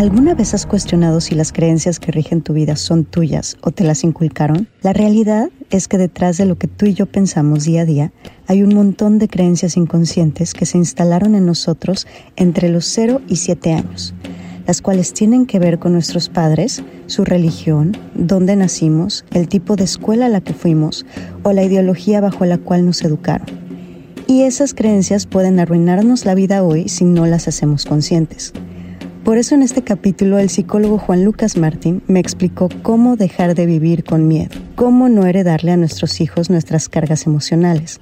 ¿Alguna vez has cuestionado si las creencias que rigen tu vida son tuyas o te las inculcaron? La realidad es que detrás de lo que tú y yo pensamos día a día hay un montón de creencias inconscientes que se instalaron en nosotros entre los 0 y 7 años, las cuales tienen que ver con nuestros padres, su religión, dónde nacimos, el tipo de escuela a la que fuimos o la ideología bajo la cual nos educaron. Y esas creencias pueden arruinarnos la vida hoy si no las hacemos conscientes. Por eso en este capítulo el psicólogo Juan Lucas Martín me explicó cómo dejar de vivir con miedo, cómo no heredarle a nuestros hijos nuestras cargas emocionales,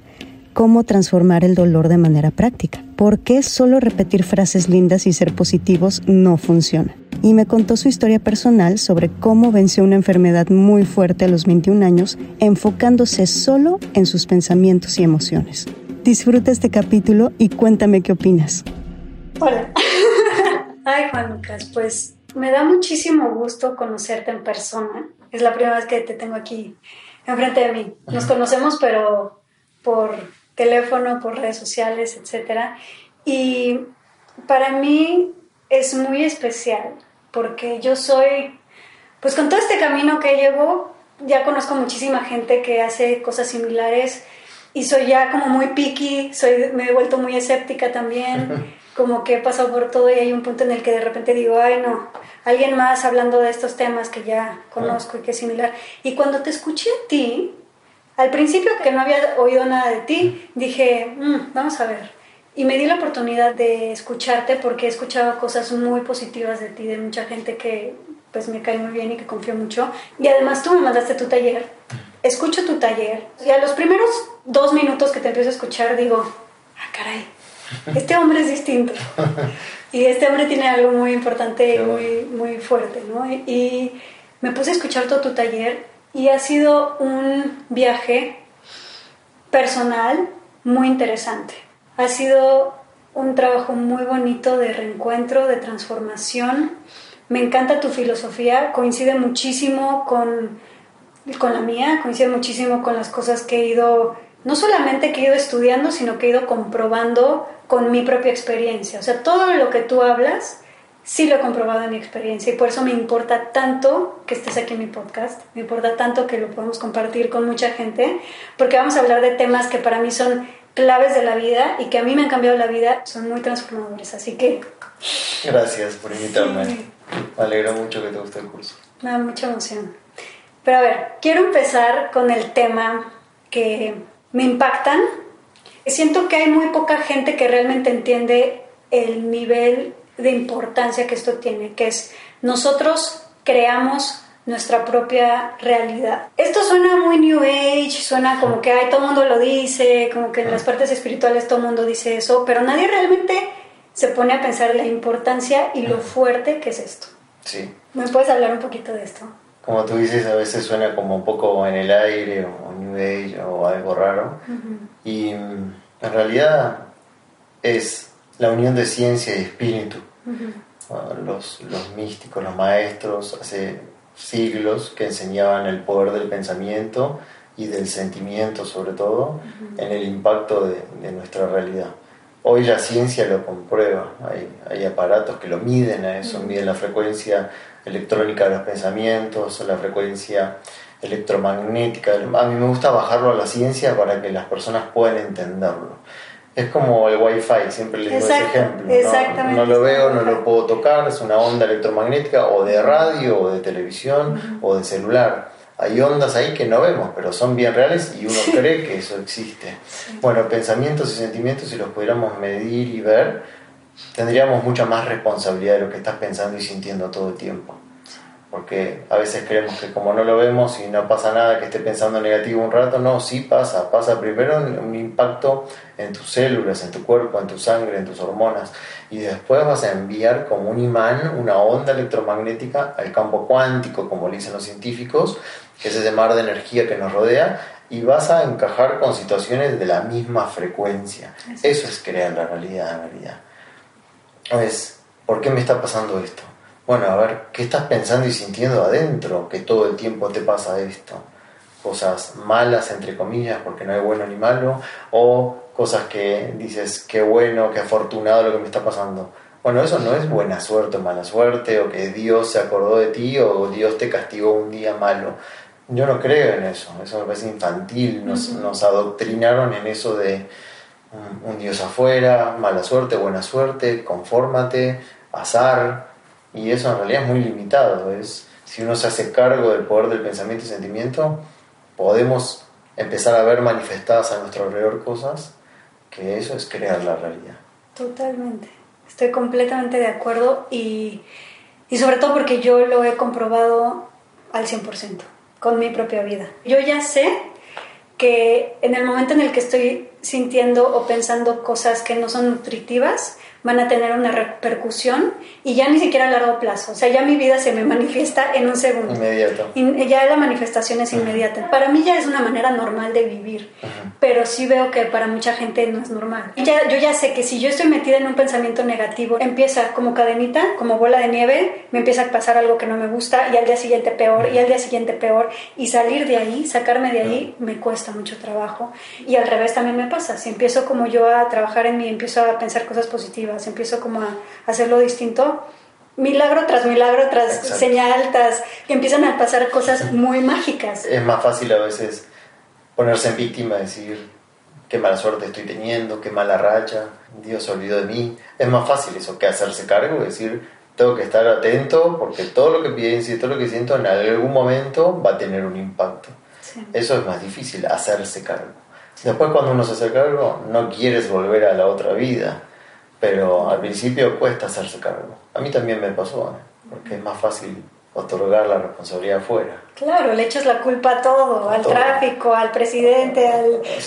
cómo transformar el dolor de manera práctica, por qué solo repetir frases lindas y ser positivos no funciona. Y me contó su historia personal sobre cómo venció una enfermedad muy fuerte a los 21 años, enfocándose solo en sus pensamientos y emociones. Disfruta este capítulo y cuéntame qué opinas. Hola. Ay, Juan Lucas, pues me da muchísimo gusto conocerte en persona. Es la primera vez que te tengo aquí enfrente de mí. Nos conocemos, pero por teléfono, por redes sociales, etc. Y para mí es muy especial porque yo soy, pues con todo este camino que llevo, ya conozco muchísima gente que hace cosas similares y soy ya como muy picky, soy, me he vuelto muy escéptica también. como que he pasado por todo y hay un punto en el que de repente digo, ay no, alguien más hablando de estos temas que ya conozco y que es similar. Y cuando te escuché a ti, al principio que no había oído nada de ti, dije, mm, vamos a ver. Y me di la oportunidad de escucharte porque he escuchado cosas muy positivas de ti, de mucha gente que pues me cae muy bien y que confío mucho. Y además tú me mandaste tu taller. Escucho tu taller y a los primeros dos minutos que te empiezo a escuchar digo, ah, caray, este hombre es distinto. Y este hombre tiene algo muy importante y muy, muy fuerte, ¿no? Y, me puse a escuchar todo tu taller y ha sido un viaje personal muy interesante. Ha sido un trabajo muy bonito de reencuentro, de transformación. Me encanta tu filosofía, coincide muchísimo con, con la mía, coincide muchísimo con las cosas que he ido, no solamente que he ido estudiando, sino que he ido comprobando con mi propia experiencia. O sea, todo lo que tú hablas, sí lo he comprobado en mi experiencia y por eso me importa tanto que estés aquí en mi podcast, me importa tanto que lo podamos compartir con mucha gente, porque vamos a hablar de temas que para mí son claves de la vida y que a mí me han cambiado la vida, son muy transformadores. Así que... Gracias por invitarme. Me alegro mucho que te guste el curso. Me da mucha emoción. Pero a ver, quiero empezar con el tema que me impactan Siento que hay muy poca gente que realmente entiende el nivel de importancia que esto tiene, que es nosotros creamos nuestra propia realidad. Esto suena muy New Age, suena como que todo el mundo lo dice, como que en las partes espirituales todo el mundo dice eso, pero nadie realmente se pone a pensar la importancia y lo fuerte que es esto. Sí. ¿Me puedes hablar un poquito de esto? Como tú dices, a veces suena como un poco en el aire o New Age o algo raro. Y en realidad es la unión de ciencia y espíritu. Ah, los, los místicos, los maestros, hace siglos que enseñaban el poder del pensamiento y del sentimiento sobre todo en el impacto de, de, nuestra realidad. Hoy la ciencia lo comprueba, hay, hay aparatos que lo miden a eso, miden la frecuencia electrónica de los pensamientos, la frecuencia electromagnética. A mí me gusta bajarlo a la ciencia para que las personas puedan entenderlo. Es como el wifi, siempre les digo ese ejemplo. ¿no? lo veo, no lo puedo tocar, es una onda electromagnética o de radio o de televisión o de celular. Hay ondas ahí que no vemos, pero son bien reales y uno cree que eso existe. Bueno, pensamientos y sentimientos, si los pudiéramos medir y ver, tendríamos mucha más responsabilidad de lo que estás pensando y sintiendo todo el tiempo. Porque a veces creemos que como no lo vemos y no pasa nada que esté pensando negativo un rato, no, sí pasa, pasa primero un impacto en tus células, en tu cuerpo, en tu sangre, en tus hormonas, y después vas a enviar como un imán una onda electromagnética al campo cuántico, como le dicen los científicos, que es ese mar de energía que nos rodea, y vas a encajar con situaciones de la misma frecuencia. Eso es crear la realidad en realidad. Es, ¿por qué me está pasando esto? Bueno, a ver, ¿qué estás pensando y sintiendo adentro que todo el tiempo te pasa esto? Cosas malas, entre comillas, porque no hay bueno ni malo, o cosas que dices, qué bueno, qué afortunado lo que me está pasando. Bueno, eso no es buena suerte o mala suerte, o que Dios se acordó de ti, o Dios te castigó un día malo. Yo no creo en eso, eso me parece infantil, nos, nos adoctrinaron en eso de un, un Dios afuera, mala suerte, buena suerte, confórmate, azar, y eso en realidad es muy limitado. Es, si uno se hace cargo del poder del pensamiento y sentimiento, podemos empezar a ver manifestadas a nuestro alrededor cosas, que eso es crear la realidad. Totalmente. Estoy completamente de acuerdo y, y sobre todo porque yo lo he comprobado al 100% con mi propia vida. Yo ya sé que en el momento en el que estoy sintiendo o pensando cosas que no son nutritivas, van a tener una repercusión y ya ni siquiera a largo plazo. O sea, ya mi vida se me manifiesta en un segundo. Inmediato. ya la manifestación es inmediata. Para mí ya es una manera normal de vivir, pero sí veo que para mucha gente no es normal. Y ya, yo ya sé que si yo estoy metida en un pensamiento negativo, empieza como cadenita, como bola de nieve, me empieza a pasar algo que no me gusta y al día siguiente peor y al día siguiente peor. Y salir de ahí, sacarme de ahí, me cuesta mucho trabajo. Y al revés también me pasa. Si empiezo como yo a trabajar en mí, empiezo a pensar cosas positivas, empiezo como a hacerlo distinto, milagro tras milagro, tras señal, tras que empiezan a pasar cosas muy mágicas. Es más fácil a veces ponerse en víctima, decir qué mala suerte estoy teniendo, qué mala racha, Dios se olvidó de mí. Es más fácil eso que hacerse cargo, decir tengo que estar atento porque todo lo que pienso y todo lo que siento en algún momento va a tener un impacto. Eso es más difícil, hacerse cargo. Después cuando uno se hace cargo, no quieres volver a la otra vida pero al principio cuesta hacerse cargo. A mí también me pasó, ¿eh? porque es más fácil otorgar la responsabilidad afuera. Claro, le echas la culpa a todo, al tráfico, al presidente,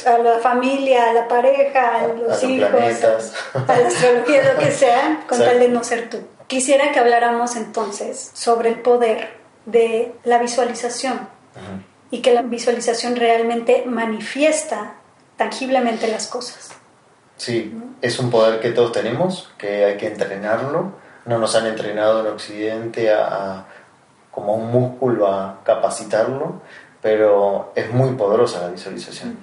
a la familia, a la pareja, a los hijos, a, la astrología, lo que sea, con tal de no ser tú. Quisiera que habláramos entonces sobre el poder de la visualización y que la visualización realmente manifiesta tangiblemente las cosas. Sí, es un poder que todos tenemos, que hay que entrenarlo. No nos han entrenado en Occidente a, como un músculo a capacitarlo, pero es muy poderosa la visualización.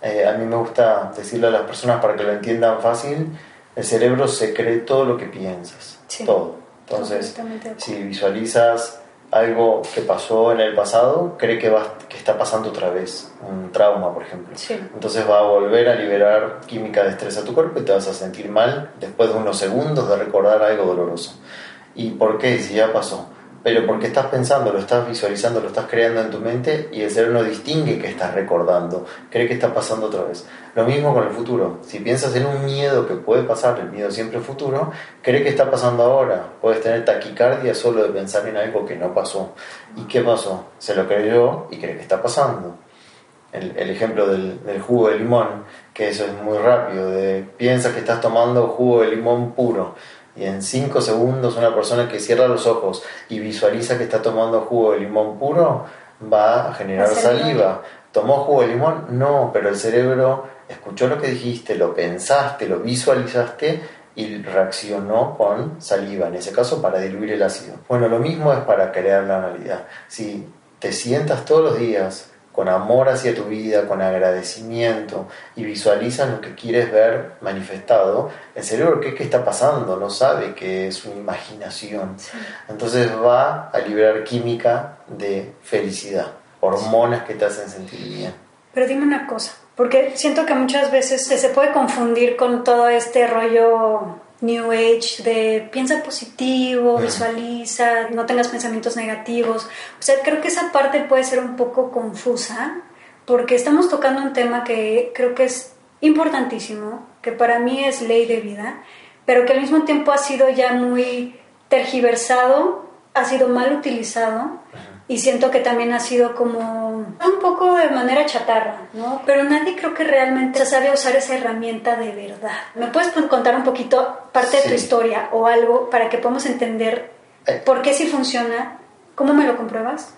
Eh, a mí me gusta decirle a las personas para que lo entiendan fácil, el cerebro se cree todo lo que piensas, todo. Entonces, si visualizas algo que pasó en el pasado, cree que, va, que está pasando otra vez, un trauma, por ejemplo. Entonces va a volver a liberar química de estrés a tu cuerpo y te vas a sentir mal después de unos segundos de recordar algo doloroso. ¿Y por qué? Si ya pasó pero porque estás pensando, lo estás visualizando, lo estás creando en tu mente y el cerebro no distingue que estás recordando, cree que está pasando otra vez. Lo mismo con el futuro. Si piensas en un miedo que puede pasar, el miedo siempre futuro, cree que está pasando ahora. Puedes tener taquicardia solo de pensar en algo que no pasó. ¿Y qué pasó? Se lo creyó y cree que está pasando. El, el ejemplo del, del, jugo de limón, que eso es muy rápido, de piensas que estás tomando jugo de limón puro y en 5 segundos una persona que cierra los ojos y visualiza que está tomando jugo de limón puro va a generar saliva. ¿Tomó jugo de limón? No, pero el cerebro escuchó lo que dijiste, lo pensaste, lo visualizaste y reaccionó con saliva, en ese caso para diluir el ácido. Bueno, lo mismo es para crear la realidad. Si te sientas todos los días con amor hacia tu vida, con agradecimiento y visualizas lo que quieres ver manifestado, el cerebro, ¿qué, qué está pasando? No sabe que es una imaginación. Entonces va a liberar química de felicidad, hormonas que te hacen sentir bien. Pero dime una cosa, porque siento que muchas veces se puede confundir con todo este rollo New Age de piensa positivo, visualiza, no tengas pensamientos negativos. O sea, creo que esa parte puede ser un poco confusa porque estamos tocando un tema que creo que es importantísimo, que para mí es ley de vida, pero que al mismo tiempo ha sido ya muy tergiversado, ha sido mal utilizado y siento que también ha sido como un poco de manera chatarra, ¿no? Pero nadie creo que realmente sabe usar esa herramienta de verdad. ¿Me puedes contar un poquito parte de tu historia o algo para que podamos entender eh. por qué sí funciona, cómo me lo compruebas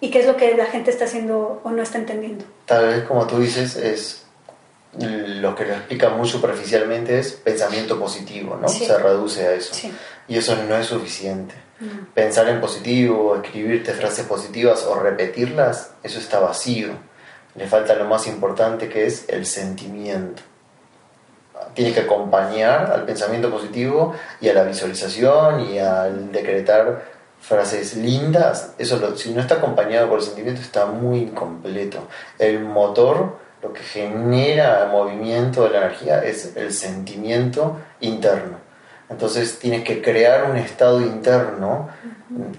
y qué es lo que la gente está haciendo o no está entendiendo? Tal vez como tú dices es lo que lo explica muy superficialmente es pensamiento positivo, ¿no? Se reduce a eso. Y eso no es suficiente Pensar en positivo, escribirte frases positivas o repetirlas, eso está vacío. Le falta lo más importante que es el sentimiento. Tiene que acompañar al pensamiento positivo y a la visualización y al decretar frases lindas. Eso si no está acompañado por el sentimiento está muy incompleto. El motor, lo que genera el movimiento de la energía es el sentimiento interno. Entonces tienes que crear un estado interno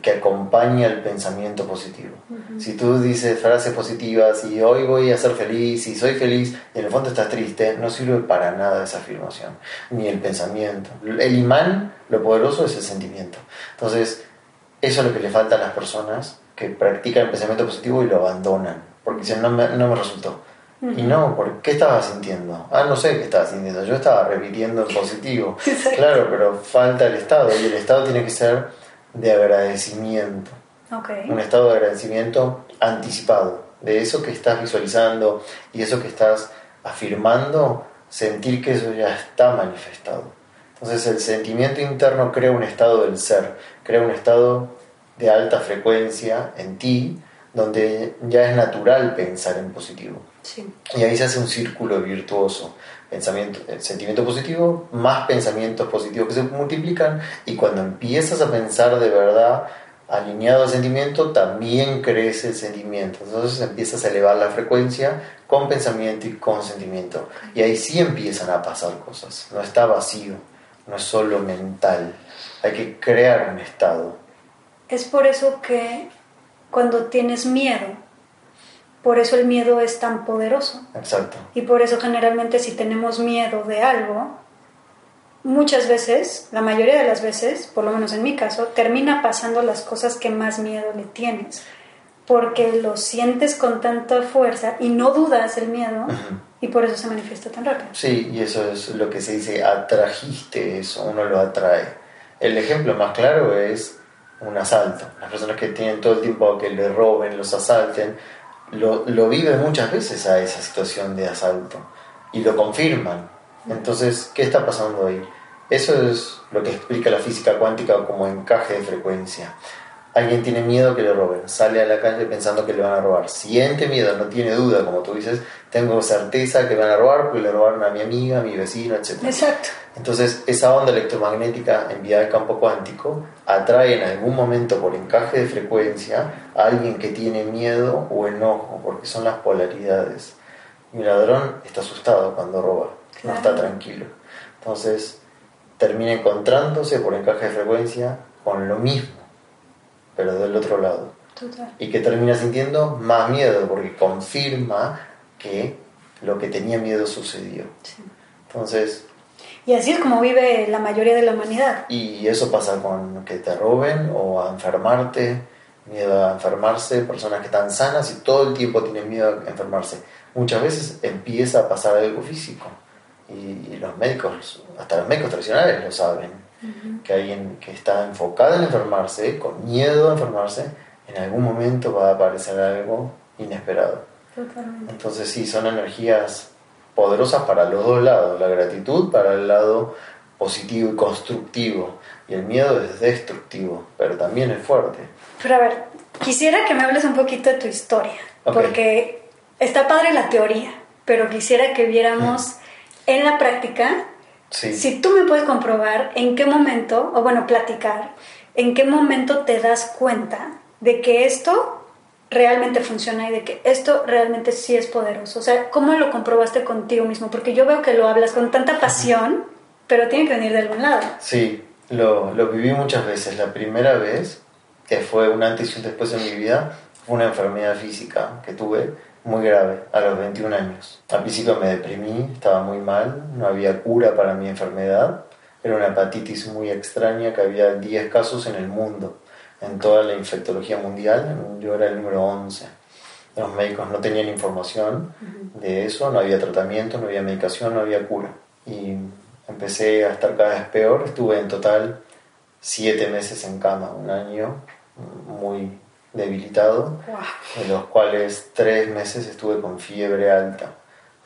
que acompañe al pensamiento positivo. Si tú dices frases positivas y hoy voy a ser feliz y soy feliz y en el fondo estás triste, no sirve para nada esa afirmación, ni el pensamiento. El imán, lo poderoso es el sentimiento. Entonces, eso es lo que le falta a las personas que practican el pensamiento positivo y lo abandonan, porque dicen, no me, no me resultó. Y no, ¿por qué estabas sintiendo? Ah, no sé qué estaba sintiendo, yo estaba repitiendo en positivo. Claro, pero falta el estado y el estado tiene que ser de agradecimiento. Un estado de agradecimiento anticipado, de eso que estás visualizando y eso que estás afirmando, sentir que eso ya está manifestado. Entonces el sentimiento interno crea un estado del ser, crea un estado de alta frecuencia en ti, donde ya es natural pensar en positivo. Y ahí se hace un círculo virtuoso. Pensamiento, eh, sentimiento positivo, más pensamientos positivos que se multiplican y cuando empiezas a pensar de verdad alineado al sentimiento, también crece el sentimiento. Entonces empiezas a elevar la frecuencia con pensamiento y con sentimiento. Y ahí sí empiezan a pasar cosas. No está vacío, no es solo mental. Hay que crear un estado. Es por eso que cuando tienes miedo, por eso el miedo es tan poderoso. Exacto. Y por eso generalmente si tenemos miedo de algo, muchas veces, la mayoría de las veces, por lo menos en mi caso, termina pasando las cosas que más miedo le tienes. Porque lo sientes con tanta fuerza y no dudas el miedo y por eso se manifiesta tan rápido. Sí, y eso es lo que se dice, atrajiste eso, uno lo atrae. El ejemplo más claro es un asalto. Las personas que tienen todo el tiempo que le roben, los asalten, lo, lo viven muchas veces a esa situación de asalto y lo confirman. Entonces, ¿qué está pasando ahí? Eso es lo que explica la física cuántica como encaje de frecuencia. Alguien tiene miedo que le roben, sale a la calle pensando que le van a robar, siente miedo, no tiene duda, como tú dices, tengo certeza que van a robar porque le robaron a mi amiga, a mi vecino, etc. Exacto. Entonces, esa onda electromagnética enviada al campo cuántico atrae en algún momento por encaje de frecuencia a alguien que tiene miedo o enojo, porque son las polaridades. Mi ladrón está asustado cuando roba, no está tranquilo. Entonces, termina encontrándose por encaje de frecuencia con lo mismo pero del otro lado. Y que termina sintiendo más miedo porque confirma que lo que tenía miedo sucedió. Entonces... Y así es como vive la mayoría de la humanidad. Y eso pasa con que te roben o a enfermarte, miedo a enfermarse, personas que están sanas y todo el tiempo tienen miedo a enfermarse. Muchas veces empieza a pasar algo físico y los médicos, hasta los médicos tradicionales lo saben que alguien que está enfocado en enfermarse, con miedo a enfermarse, en algún momento va a aparecer algo inesperado. Entonces sí, son energías poderosas para los dos lados, la gratitud para el lado positivo y constructivo, y el miedo es destructivo, pero también es fuerte. Pero a ver, quisiera que me hables un poquito de tu historia, porque está padre la teoría, pero quisiera que viéramos en la práctica si tú me puedes comprobar en qué momento, o bueno, platicar, en qué momento te das cuenta de que esto realmente funciona y de que esto realmente sí es poderoso. O sea, ¿cómo lo comprobaste contigo mismo? Porque yo veo que lo hablas con tanta pasión pero tiene que venir de algún lado. Sí, lo, lo viví muchas veces. La primera vez, que fue un antes y un después en mi vida, fue una enfermedad física que tuve muy grave a los 21 años. Al principio me deprimí, estaba muy mal, no había cura para mi enfermedad. Era una hepatitis muy extraña que había 10 casos en el mundo, en toda la infectología mundial. Yo era el número 11. Los médicos no tenían información de eso, no había tratamiento, no había medicación, no había cura. Y empecé a estar cada vez peor. Estuve en total siete meses en cama, un año muy debilitado, de los cuales tres meses estuve con fiebre alta.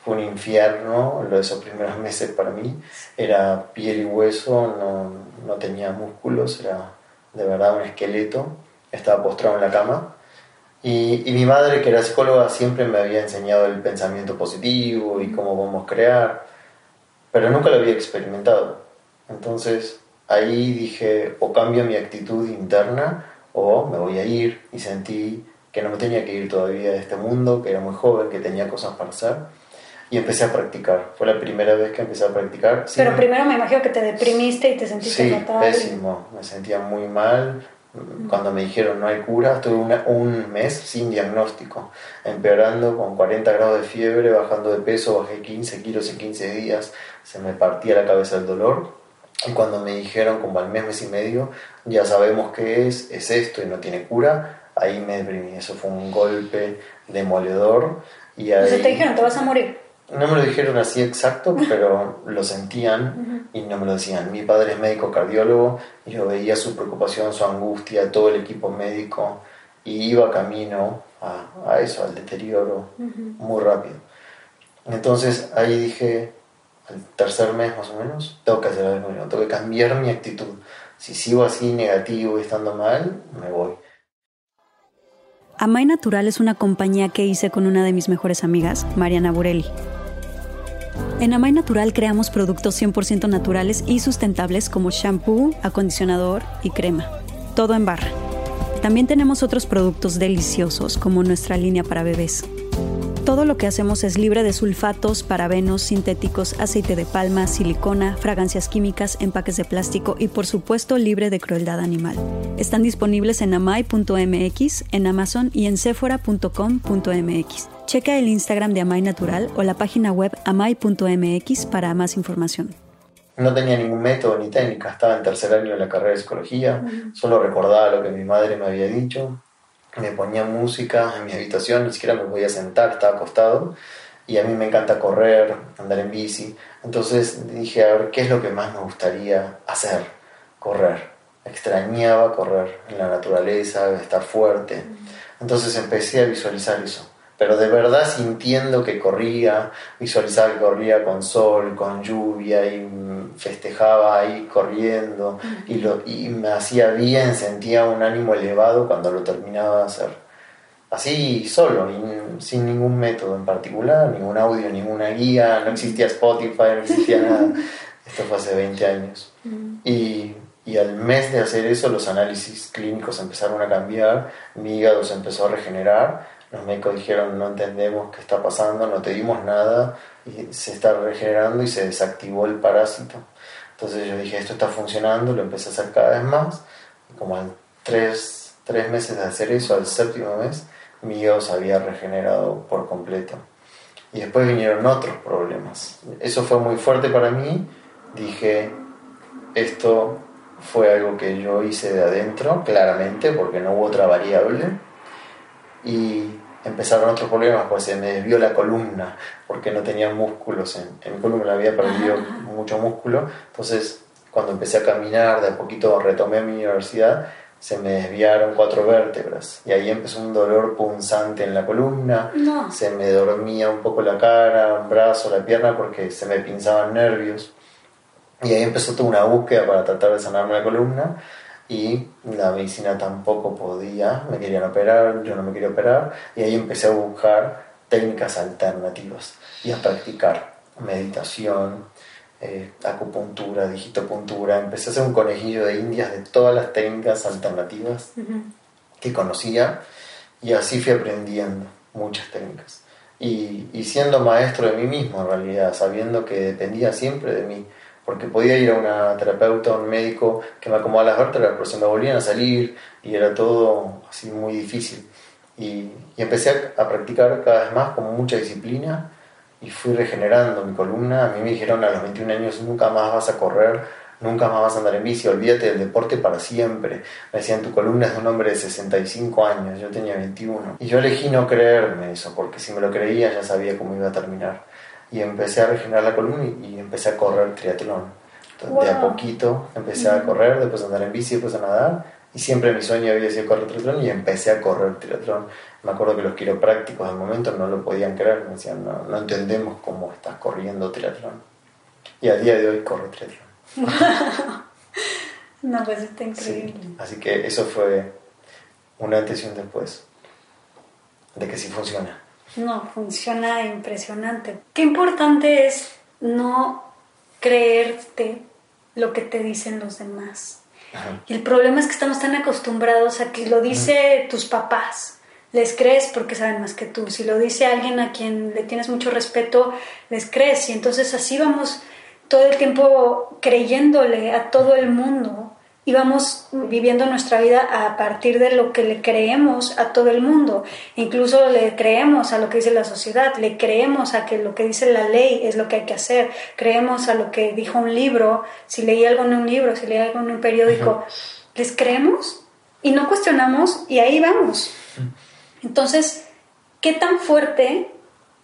Fue un infierno lo de esos primeros meses para mí. Era piel y hueso, no, no tenía músculos, era de verdad un esqueleto. Estaba postrado en la cama. Y, y, mi madre, que era psicóloga, siempre me había enseñado el pensamiento positivo y cómo podemos crear, pero nunca lo había experimentado. Entonces ahí dije, o cambio mi actitud interna o me voy a ir y sentí que no me tenía que ir todavía de este mundo, que era muy joven, que tenía cosas para hacer. Y empecé a practicar. Fue la primera vez que empecé a practicar. Pero primero me imagino que te deprimiste y te sentiste sí, fatal. pésimo. Me sentía muy mal. Cuando me dijeron no hay cura, estuve un mes sin diagnóstico, empeorando con 40 grados de fiebre, bajando de peso, bajé 15 kilos en 15 días, se me partía la cabeza el dolor. Y cuando me dijeron, como al mes, mes y medio, ya sabemos qué es, es esto y no tiene cura, ahí me deprimí. Eso fue un golpe demoledor. Y ahí... Sea, te dijeron, te vas a morir. No me lo dijeron así exacto, pero lo sentían y no me lo decían. Mi padre es médico cardiólogo y yo veía su preocupación, su angustia, todo el equipo médico y iba camino a, a eso, al deterioro muy rápido. Entonces ahí dije, al tercer mes más o menos, tengo que hacer algo, tengo que cambiar mi actitud. Si sigo así negativo y estando mal, me voy. Amay Natural es una compañía que hice con una de mis mejores amigas, Mariana Burelli. En Amay Natural creamos productos 100% naturales y sustentables como shampoo, acondicionador y crema. Todo en barra. También tenemos otros productos deliciosos como nuestra línea para bebés. Todo lo que hacemos es libre de sulfatos, parabenos, sintéticos, aceite de palma, silicona, fragancias químicas, empaques de plástico y por supuesto libre de crueldad animal. Están disponibles en amai.mx, en Amazon y en sephora.com.mx. Checa el Instagram de Amai Natural o la página web amai.mx para más información. No tenía ningún método ni técnica, estaba en tercer año de la carrera de psicología, solo recordaba lo que mi madre me había dicho, me ponía música en mi habitación, ni siquiera me podía sentar, estaba acostado. Y a mí me encanta correr, andar en bici. Entonces dije, a ver, ¿qué es lo que más me gustaría hacer? Correr. Extrañaba correr en la naturaleza, estar fuerte. Entonces empecé a visualizar eso pero de verdad sintiendo que corría, visualizaba que corría con sol, con lluvia y festejaba ahí corriendo y, lo, y me hacía bien, sentía un ánimo elevado cuando lo terminaba de hacer. Así solo, y sin ningún método en particular, ningún audio, ninguna guía, no existía Spotify, no existía nada. Esto fue hace 20 años. Y, y al mes de hacer eso los análisis clínicos empezaron a cambiar, mi hígado se empezó a regenerar los médicos dijeron, no entendemos qué está pasando, no te dimos nada, y se está regenerando y se desactivó el parásito. Entonces yo dije, esto está funcionando, lo empecé a hacer cada vez más, y como en tres, tres meses de hacer eso, al séptimo mes, mi hígado se había regenerado por completo. Y después vinieron otros problemas. Eso fue muy fuerte para mí. Dije, esto fue algo que yo hice de adentro, claramente, porque no hubo otra variable. Y empezaron otros problemas, pues se me desvió la columna, porque no tenía músculos en, en mi columna, había perdido mucho músculo. Entonces, cuando empecé a caminar, de a poquito retomé mi universidad, se me desviaron cuatro vértebras y ahí empezó un dolor punzante en la columna, No. se me dormía un poco la cara, un brazo, la pierna porque se me pinzaban nervios y ahí empezó toda una búsqueda para tratar de sanarme la columna y la medicina tampoco podía, me querían operar, yo no me quería operar y ahí empecé a buscar técnicas alternativas y a practicar meditación, eh, acupuntura, digitopuntura, empecé a hacer un conejillo de indias de todas las técnicas alternativas que conocía y así fui aprendiendo muchas técnicas. Y, y, siendo maestro de mí mismo en realidad, sabiendo que dependía siempre de mí, porque podía ir a una terapeuta, a un médico que me acomodaba las vértebras, pero se me volvían a salir y era todo así muy difícil. Y, y empecé a, a, practicar cada vez más con mucha disciplina y fui regenerando mi columna. A mí me dijeron a los 21 años, nunca más vas a correr, nunca más vas a andar en bici, olvídate del deporte para siempre. Me decían, tu columna es de un hombre de 65 años, yo tenía 21. Y yo elegí no creerme eso, porque si me lo creía ya sabía cómo iba a terminar. Y empecé a regenerar la columna y, empecé a correr triatlón. Entonces, De a poquito empecé a correr, después a andar en bici, después a nadar. Y siempre mi sueño había sido correr triatlón y empecé a correr triatlón. Me acuerdo que los quiroprácticos al momento no lo podían creer, me decían, no, no entendemos cómo estás corriendo triatlón. Y a día de hoy corro triatlón. no, pues está increíble. Así que eso fue una antes y un después de que sí funciona. No, funciona impresionante. Qué importante es no creerte lo que te dicen los demás. Y el problema es que estamos tan acostumbrados a que lo dice tus papás. Les crees porque saben más que tú. Si lo dice alguien a quien le tienes mucho respeto, les crees. Y entonces así vamos todo el tiempo creyéndole a todo el mundo y vamos viviendo nuestra vida a partir de lo que le creemos a todo el mundo. Incluso le creemos a lo que dice la sociedad, le creemos a que lo que dice la ley es lo que hay que hacer, creemos a lo que dijo un libro, si leí algo en un libro, si leí algo en un periódico, les creemos y no cuestionamos y ahí vamos. Entonces, ¿qué tan fuerte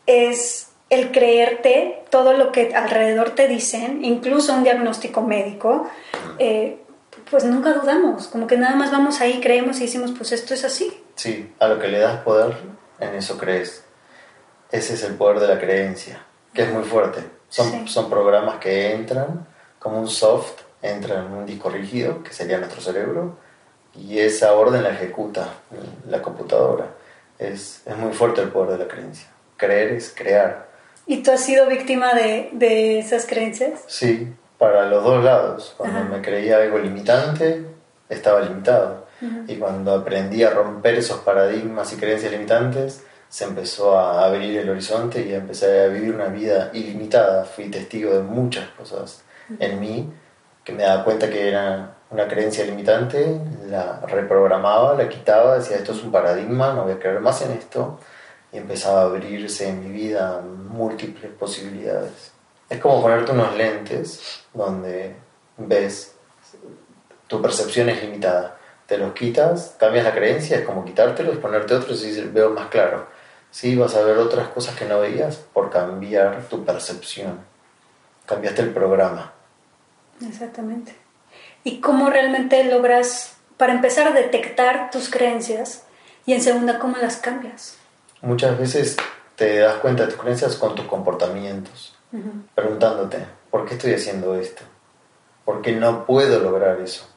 es el creerte todo lo que alrededor te dicen, incluso un diagnóstico médico, eh, pues nunca dudamos, como que nada más vamos ahí, creemos y decimos, pues esto es así. Sí, a lo que le das poder, en eso crees. Ese es el poder de la creencia, que es muy fuerte. Son, son programas que entran como un soft, entran en un disco rígido, que sería nuestro cerebro, y esa orden la ejecuta la computadora. Es, es muy fuerte el poder de la creencia. Creer es crear. ¿Y tú has sido víctima de, de esas creencias? Sí, para los dos lados. Cuando me creía algo limitante, estaba limitado. Y cuando aprendí a romper esos paradigmas y creencias limitantes, se empezó a abrir el horizonte y empecé a vivir una vida ilimitada. Fui testigo de muchas cosas en mí que me daba cuenta que era una creencia limitante, la reprogramaba, la quitaba, decía esto es un paradigma, no voy a creer más en esto y empezaba a abrirse en mi vida múltiples posibilidades. Es como ponerte unos lentes donde ves, tu percepción es limitada. Te los quitas, cambias la creencia, es como quitártelos, ponerte otros y veo más claro. Sí, vas a ver otras cosas que no veías por cambiar tu percepción. Cambiaste el programa. Exactamente. ¿Y cómo realmente logras, para empezar, a detectar tus creencias y en segunda, cómo las cambias? muchas veces te das cuenta de tus creencias con tus comportamientos, preguntándote, ¿por qué estoy haciendo esto? ¿Por qué no puedo lograr eso?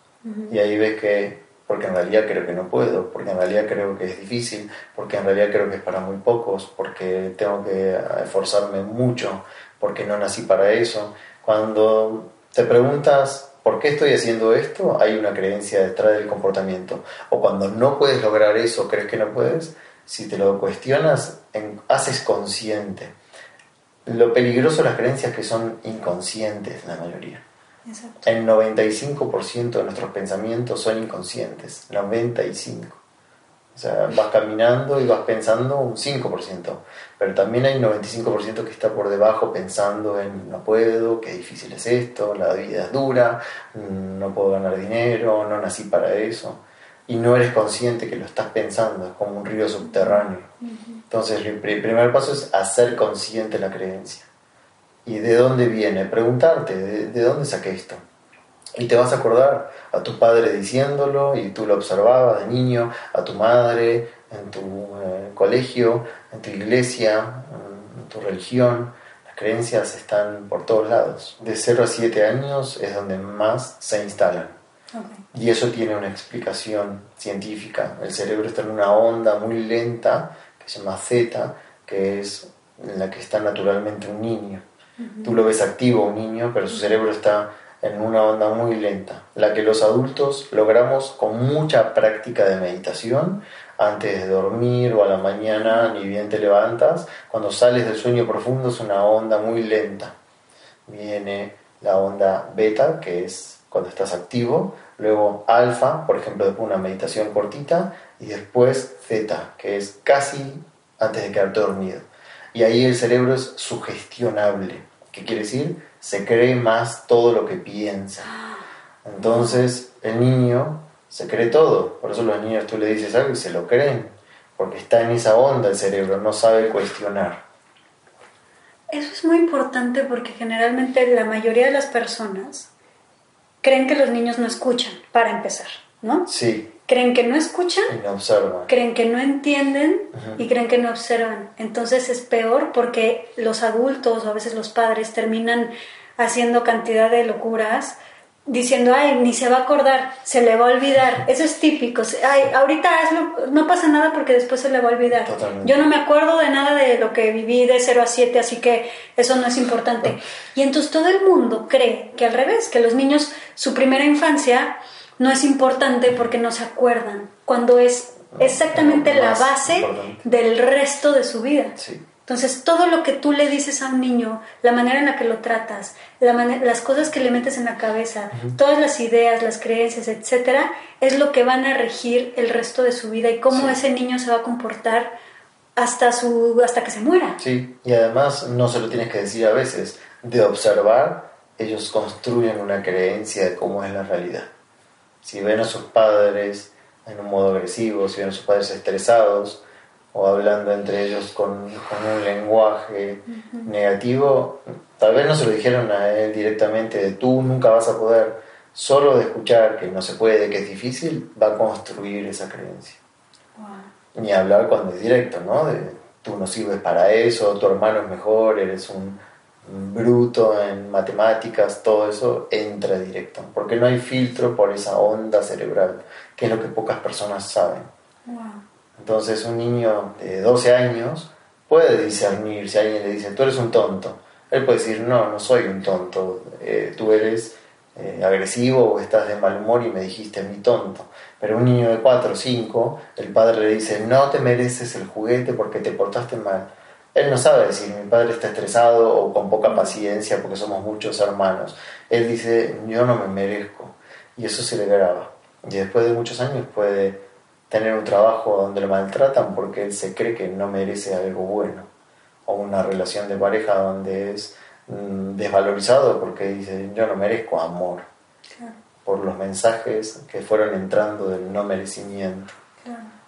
Y ahí ves que, porque en realidad creo que no puedo, porque en realidad creo que es difícil, porque en realidad creo que es para muy pocos, porque tengo que esforzarme mucho, porque no nací para eso. Cuando te preguntas, ¿por qué estoy haciendo esto? Hay una creencia detrás del comportamiento. O cuando no puedes lograr eso, crees que no puedes, si te lo cuestionas, haces consciente. Lo peligroso de las creencias que son inconscientes, la mayoría. Exacto. El 95% de nuestros pensamientos son inconscientes, 95%. O sea, vas caminando y vas pensando un 5%, pero también hay un 95% que está por debajo pensando en no puedo, qué difícil es esto, la vida es dura, no puedo ganar dinero, no nací para eso y no eres consciente que lo estás pensando, es como un río subterráneo. Entonces el primer paso es hacer consciente la creencia. ¿Y de dónde viene? Preguntarte, ¿de, dónde saqué esto? Y te vas a acordar a tu padre diciéndolo y tú lo observabas de niño, a tu madre, en tu eh, colegio, en tu iglesia, en tu religión. Las creencias están por todos lados. De 0 a 7 años es donde más se instalan. Y eso tiene una explicación científica. El cerebro está en una onda muy lenta, que se llama zeta, que es en la que está naturalmente un niño. Tú lo ves activo un niño, pero su cerebro está en una onda muy lenta, la que los adultos logramos con mucha práctica de meditación antes de dormir o a la mañana, ni bien te levantas, cuando sales del sueño profundo es una onda muy lenta. Viene la onda beta, que es cuando estás activo, luego alfa, por ejemplo, después una meditación cortita, y después zeta, que es casi antes de quedarte dormido. Y ahí el cerebro es sugestionable. ¿Qué quiere decir? Se cree más todo lo que piensa. Entonces el niño se cree todo. Por eso los niños tú le dices algo y se lo creen. Porque está en esa onda el cerebro, no sabe cuestionar. Eso es muy importante porque generalmente la mayoría de las personas creen que los niños no escuchan, para empezar, ¿no? Sí. Creen que no escuchan, y no observan. creen que no entienden y creen que no observan. Entonces es peor porque los adultos o a veces los padres terminan haciendo cantidad de locuras diciendo, ay, ni se va a acordar, se le va a olvidar. Eso es típico. Ay, ahorita hazlo, no pasa nada porque después se le va a olvidar. Yo no me acuerdo de nada de lo que viví de 0 a 7, así que eso no es importante. Y entonces todo el mundo cree que al revés, que los niños, su primera infancia no es importante porque no se acuerdan, cuando es exactamente la base del resto de su vida. Sí. Entonces, todo lo que tú le dices a un niño, la manera en la que lo tratas, las cosas que le metes en la cabeza, todas las ideas, las creencias, etcétera, es lo que van a regir el resto de su vida y cómo ese niño se va a comportar hasta su hasta que se muera. Sí, y además no se lo tienes que decir a veces, de observar, ellos construyen una creencia de cómo es la realidad. Si ven a sus padres en un modo agresivo, si ven a sus padres estresados, o hablando entre ellos con, un lenguaje negativo, tal vez no se lo dijeron a él directamente de tú nunca vas a poder, solo de escuchar que no se puede, que es difícil, va a construir esa creencia. Ni hablar cuando es directo, ¿no? De tú no sirves para eso, tu hermano es mejor, eres un, bruto en matemáticas, todo eso entra directo, porque no hay filtro por esa onda cerebral, que es lo que pocas personas saben. Entonces un niño de 12 años puede discernir si alguien le dice, tú eres un tonto. Él puede decir, no, no soy un tonto, eh, tú eres eh, agresivo o estás de mal humor y me dijiste mí tonto. Pero un niño de 4 o 5, el padre le dice, no te mereces el juguete porque te portaste mal. Él no sabe decir, mi padre está estresado o con poca paciencia porque somos muchos hermanos. Él dice, yo no me merezco. Y eso se le graba. Y después de muchos años puede tener un trabajo donde lo maltratan porque él se cree que no merece algo bueno, o una relación de pareja donde es mm, desvalorizado porque dice yo no merezco amor, por los mensajes que fueron entrando del no merecimiento.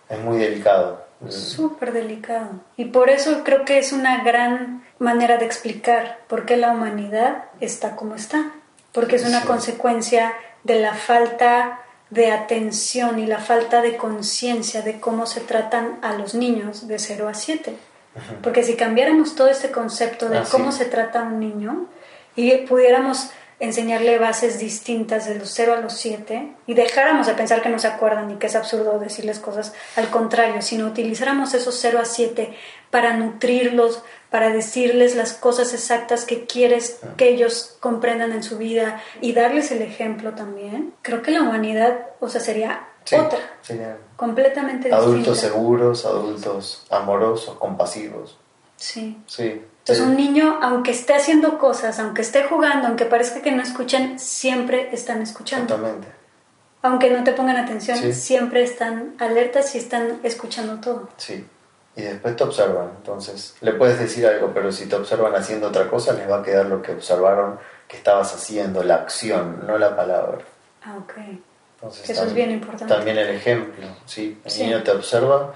Es muy delicado. Súper delicado. Y por eso creo que es una gran manera de explicar por qué la humanidad está como está. Porque es una consecuencia de la falta de atención y la falta de conciencia de cómo se tratan a los niños de 0 a 7. Porque si cambiáramos todo este concepto de ah, cómo se trata a un niño y pudiéramos enseñarle bases distintas de los 0 a los 7 y dejáramos de pensar que no se acuerdan y que es absurdo decirles cosas al contrario, sino utilizáramos esos 0 a 7 para nutrirlos, para decirles las cosas exactas que quieres que ellos comprendan en su vida y darles el ejemplo también, creo que la humanidad, o sea, sería otra, completamente distinta. Adultos seguros, adultos amorosos, compasivos. Sí. Sí. Entonces un niño, aunque esté haciendo cosas, aunque esté jugando, aunque parezca que no escuchan, siempre están escuchando. Exactamente. Aunque no te pongan atención, siempre están alertas y están escuchando todo. Sí. Y después te observan. Entonces, le puedes decir algo, pero si te observan haciendo otra cosa, les va a quedar lo que observaron que estabas haciendo, la acción, no la palabra. Ah, ok. Eso es bien importante. También el ejemplo, ¿sí? El niño te observa,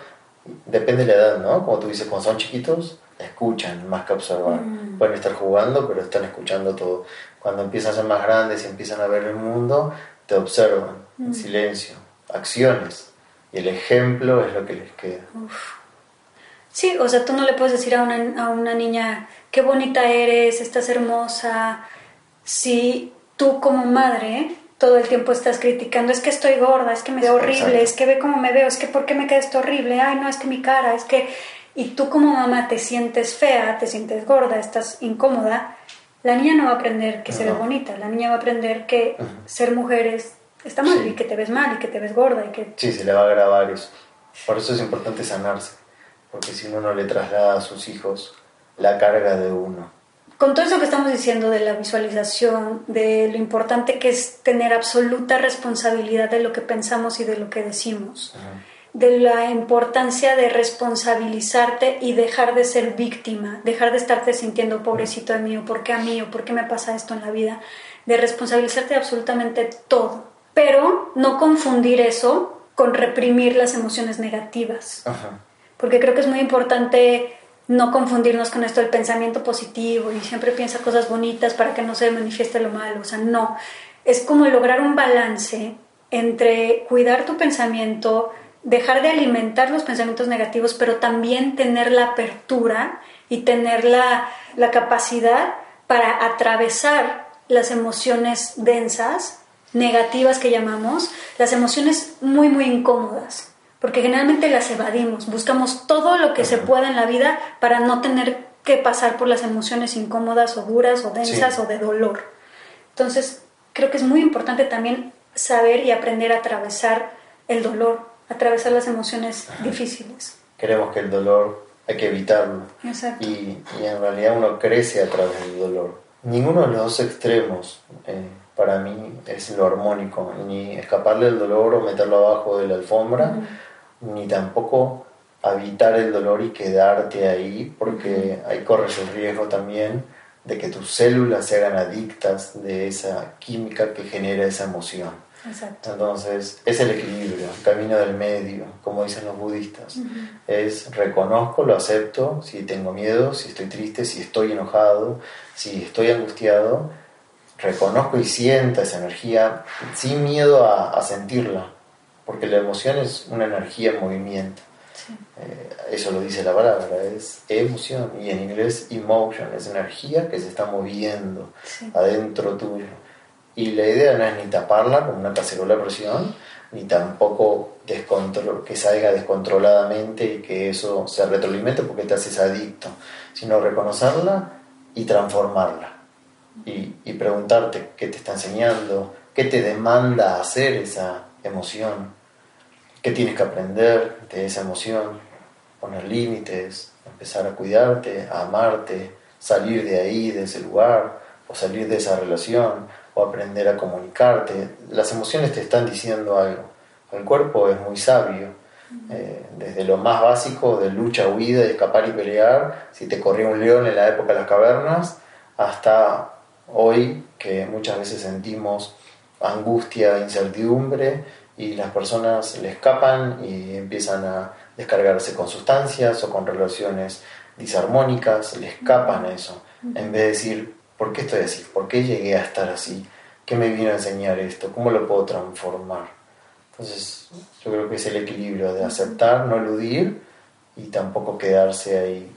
depende de la edad, ¿no? Como tú dices, cuando son chiquitos, escuchan más que observar. Mm. Pueden estar jugando, pero están escuchando todo. Cuando empiezan a ser más grandes y empiezan a ver el mundo, te observan en mm. silencio, acciones. Y el ejemplo es lo que les queda. Sí, o sea, tú no le puedes decir a una, a una niña, qué bonita eres, estás hermosa, si tú como madre todo el tiempo estás criticando, es que estoy gorda, es que me veo horrible, es que ve cómo me veo, es que por qué me queda esto horrible, ay no, es que mi cara, es que... Y tú como mamá te sientes fea, te sientes gorda, estás incómoda, la niña no va a aprender que se ve bonita, la niña va a aprender que ser mujer es, está mal y que te ves mal y que te ves gorda y que... Sí, se le va a grabar eso. Por eso es importante sanarse porque si uno no le traslada a sus hijos la carga de uno. con todo eso que estamos diciendo de la visualización, de lo importante que es tener absoluta responsabilidad de lo que pensamos y de lo que decimos, de la importancia de responsabilizarte y dejar de ser víctima, dejar de estarte sintiendo pobrecito de mí o por qué a mí o por qué me pasa esto en la vida, de responsabilizarte de absolutamente todo, pero no confundir eso con reprimir las emociones negativas, porque creo que es muy importante no confundirnos con esto del pensamiento positivo y siempre piensa cosas bonitas para que no se manifieste lo malo. O sea, no. Es como lograr un balance entre cuidar tu pensamiento, dejar de alimentar los pensamientos negativos, pero también tener la apertura y tener la, la capacidad para atravesar las emociones densas, negativas que llamamos, las emociones muy, muy incómodas porque generalmente las evadimos, buscamos todo lo que se pueda en la vida para no tener que pasar por las emociones incómodas o duras o densas o de dolor. Entonces, creo que es muy importante también saber y aprender a atravesar el dolor, atravesar las emociones difíciles. Queremos que el dolor hay que evitarlo. Exacto. Y, en realidad uno crece a través del dolor. Ninguno de los dos extremos eh, para mí es lo armónico, ni escaparle del dolor o meterlo abajo de la alfombra ni tampoco evitar el dolor y quedarte ahí, porque ahí corres el riesgo también de que tus células se hagan adictas de esa química que genera esa emoción. Exacto. Entonces, es el equilibrio, el camino del medio, como dicen los budistas. Es reconozco, lo acepto, si tengo miedo, si estoy triste, si estoy enojado, si estoy angustiado, reconozco y siento esa energía sin miedo a, a sentirla porque la emoción es una energía en movimiento. Eh, eso lo dice la palabra, es emoción, y en inglés emotion, es energía que se está moviendo adentro tuyo. Y la idea no es ni taparla con una cacerola de presión, ni tampoco que salga descontroladamente y que eso se retroalimente porque te haces adicto, sino reconocerla y transformarla. Y, y preguntarte qué te está enseñando, qué te demanda hacer esa emoción qué tienes que aprender de esa emoción, poner límites, empezar a cuidarte, a amarte, salir de ahí, de ese lugar, o salir de esa relación, o aprender a comunicarte. Las emociones te están diciendo algo. El cuerpo es muy sabio. Eh, desde lo más básico de lucha, huida, de escapar y pelear, si te corría un león en la época de las cavernas, hasta hoy que muchas veces sentimos angustia, incertidumbre, y las personas le escapan y empiezan a descargarse con sustancias o con relaciones disarmónicas, le escapan a eso, en vez de decir, ¿por qué estoy así? ¿Por qué llegué a estar así? ¿Qué me vino a enseñar esto? ¿Cómo lo puedo transformar? Entonces, yo creo que es el equilibrio de aceptar, no eludir y tampoco quedarse ahí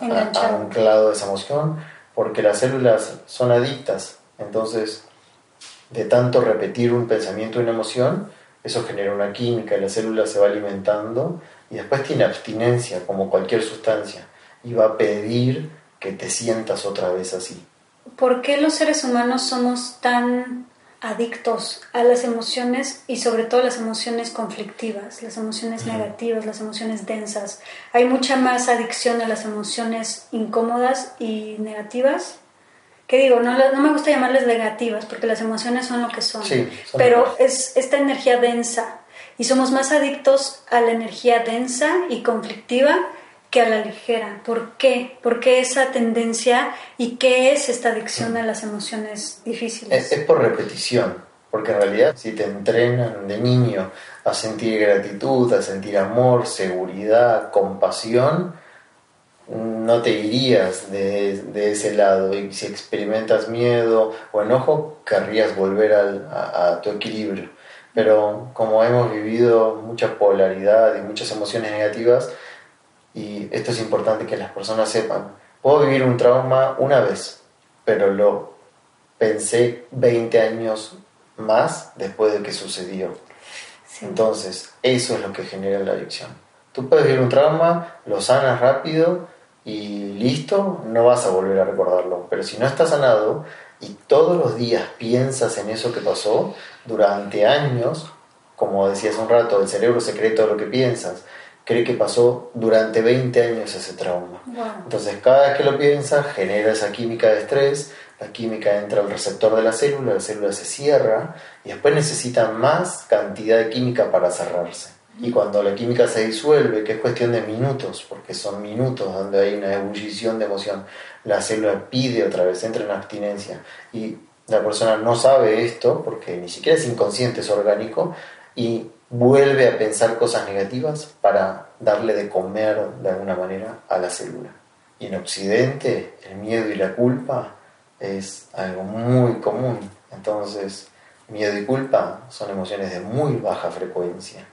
anclado de esa emoción, porque las células son adictas. Entonces, de tanto repetir un pensamiento, una emoción, eso genera una química, la célula se va alimentando y después tiene abstinencia como cualquier sustancia y va a pedir que te sientas otra vez así. ¿Por qué los seres humanos somos tan adictos a las emociones y sobre todo las emociones conflictivas, las emociones negativas, las emociones densas? Hay mucha más adicción a las emociones incómodas y negativas que digo, no, no me gusta llamarles negativas porque las emociones son lo que son, pero es esta energía densa y somos más adictos a la energía densa y conflictiva que a la ligera. ¿Por qué? ¿Por qué esa tendencia y qué es esta adicción a las emociones difíciles? Es, es por repetición, porque en realidad si te entrenan de niño a sentir gratitud, a sentir amor, seguridad, compasión, no te irías de, ese lado y si experimentas miedo o enojo, querrías volver a, tu equilibrio. Pero como hemos vivido mucha polaridad y muchas emociones negativas, y esto es importante que las personas sepan, puedo vivir un trauma una vez, pero lo pensé 20 años más después de que sucedió. Entonces, eso es lo que genera la adicción. Tú puedes vivir un trauma, lo sanas rápido, y listo, no vas a volver a recordarlo. Pero si no estás sanado y todos los días piensas en eso que pasó durante años, como decías un rato, el cerebro secreto de lo que piensas, cree que pasó durante 20 años ese trauma. Entonces cada vez que lo piensa genera esa química de estrés, la química entra al receptor de la célula, la célula se cierra y después necesita más cantidad de química para cerrarse. Y cuando la química se disuelve, que es cuestión de minutos, porque son minutos donde hay una ebullición de emoción, la célula pide otra vez, entra en abstinencia. Y la persona no sabe esto, porque ni siquiera es inconsciente, es orgánico, y vuelve a pensar cosas negativas para darle de comer de alguna manera a la célula. Y en Occidente el miedo y la culpa es algo muy común. Entonces, miedo y culpa son emociones de muy baja frecuencia.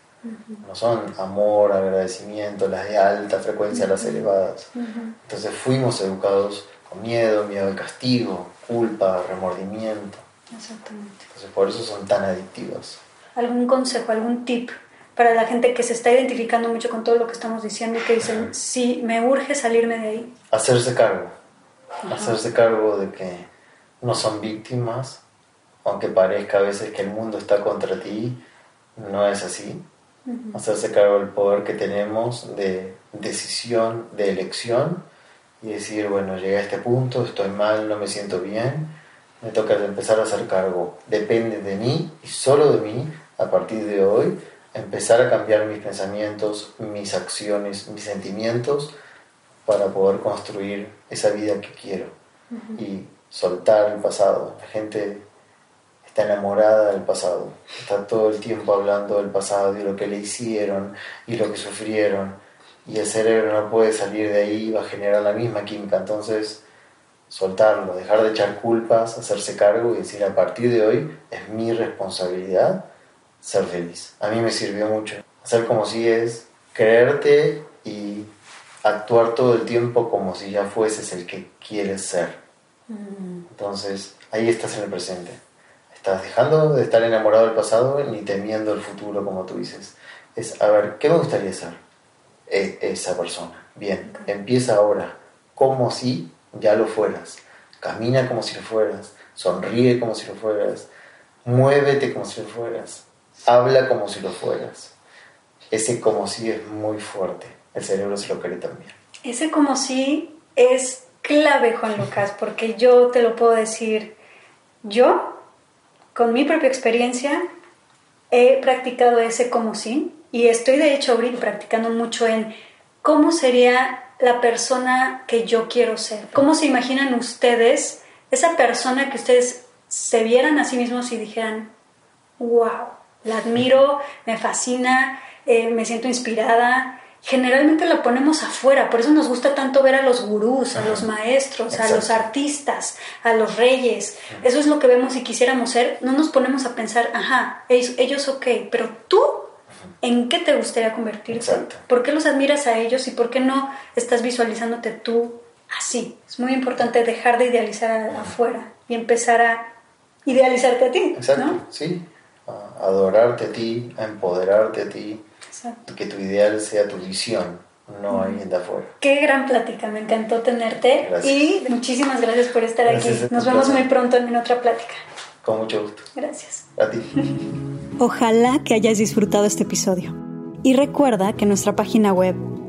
No son amor, agradecimiento, las de alta frecuencia, las elevadas. Entonces fuimos educados con miedo, miedo al castigo, culpa, remordimiento. Exactamente. Entonces por eso son tan adictivas algún consejo, algún tip para la gente que se está identificando mucho con todo lo que estamos diciendo y que dicen, sí, me urge salirme de ahí? Hacerse cargo. Hacerse cargo de que no son víctimas, aunque parezca a veces que el mundo está contra ti, no es así. Hacerse cargo del poder que tenemos de decisión, de elección y decir, bueno, llegué a este punto, estoy mal, no me siento bien, me toca empezar a hacer cargo. Depende de mí y solo de mí a partir de hoy empezar a cambiar mis pensamientos, mis acciones, mis sentimientos para poder construir esa vida que quiero y soltar el pasado. La gente está enamorada del pasado, está todo el tiempo hablando del pasado y lo que le hicieron y lo que sufrieron y el cerebro no puede salir de ahí, va a generar la misma química. Entonces, soltarlo, dejar de echar culpas, hacerse cargo y decir a partir de hoy es mi responsabilidad ser feliz. A mí me sirvió mucho. Hacer como si es creerte y actuar todo el tiempo como si ya fueses el que quieres ser. Mm. Entonces, ahí estás en el presente. Estás dejando de estar enamorado del pasado ni temiendo el futuro, como tú dices. Es, a ver, ¿qué me gustaría ser? E, esa persona. Bien, empieza ahora. Como si ya lo fueras. Camina como si lo fueras, sonríe como si lo fueras, muévete como si lo fueras, habla como si lo fueras. Ese como si es muy fuerte, el cerebro se lo cree también. Ese como si es clave, Juan Lucas, porque yo te lo puedo decir, yo, con mi propia experiencia, he practicado ese como si y estoy de hecho ahorita practicando mucho en cómo sería la persona que yo quiero ser. ¿Cómo se imaginan ustedes esa persona que ustedes se vieran a sí mismos y dijeran, wow, la admiro, me fascina, eh, me siento inspirada? Generalmente la ponemos afuera, por eso nos gusta tanto ver a los gurús, a los maestros, a los artistas, a los reyes. Eso es lo que vemos y quisiéramos ser. No nos ponemos a pensar, ajá, ellos, ellos ok, pero tú en qué te gustaría convertirte, por qué los admiras a ellos y por qué no estás visualizándote tú así. Es muy importante dejar de idealizar afuera y empezar a idealizarte a ti. Exacto, sí. A adorarte a ti, a empoderarte a ti, Exacto. que tu ideal sea tu visión, no alguien de afuera. Qué gran plática, me encantó tenerte y muchísimas gracias por estar aquí. Nos vemos muy pronto en otra plática. Con mucho gusto. Gracias. A ti. Ojalá que hayas disfrutado este episodio. Y recuerda que en nuestra página web,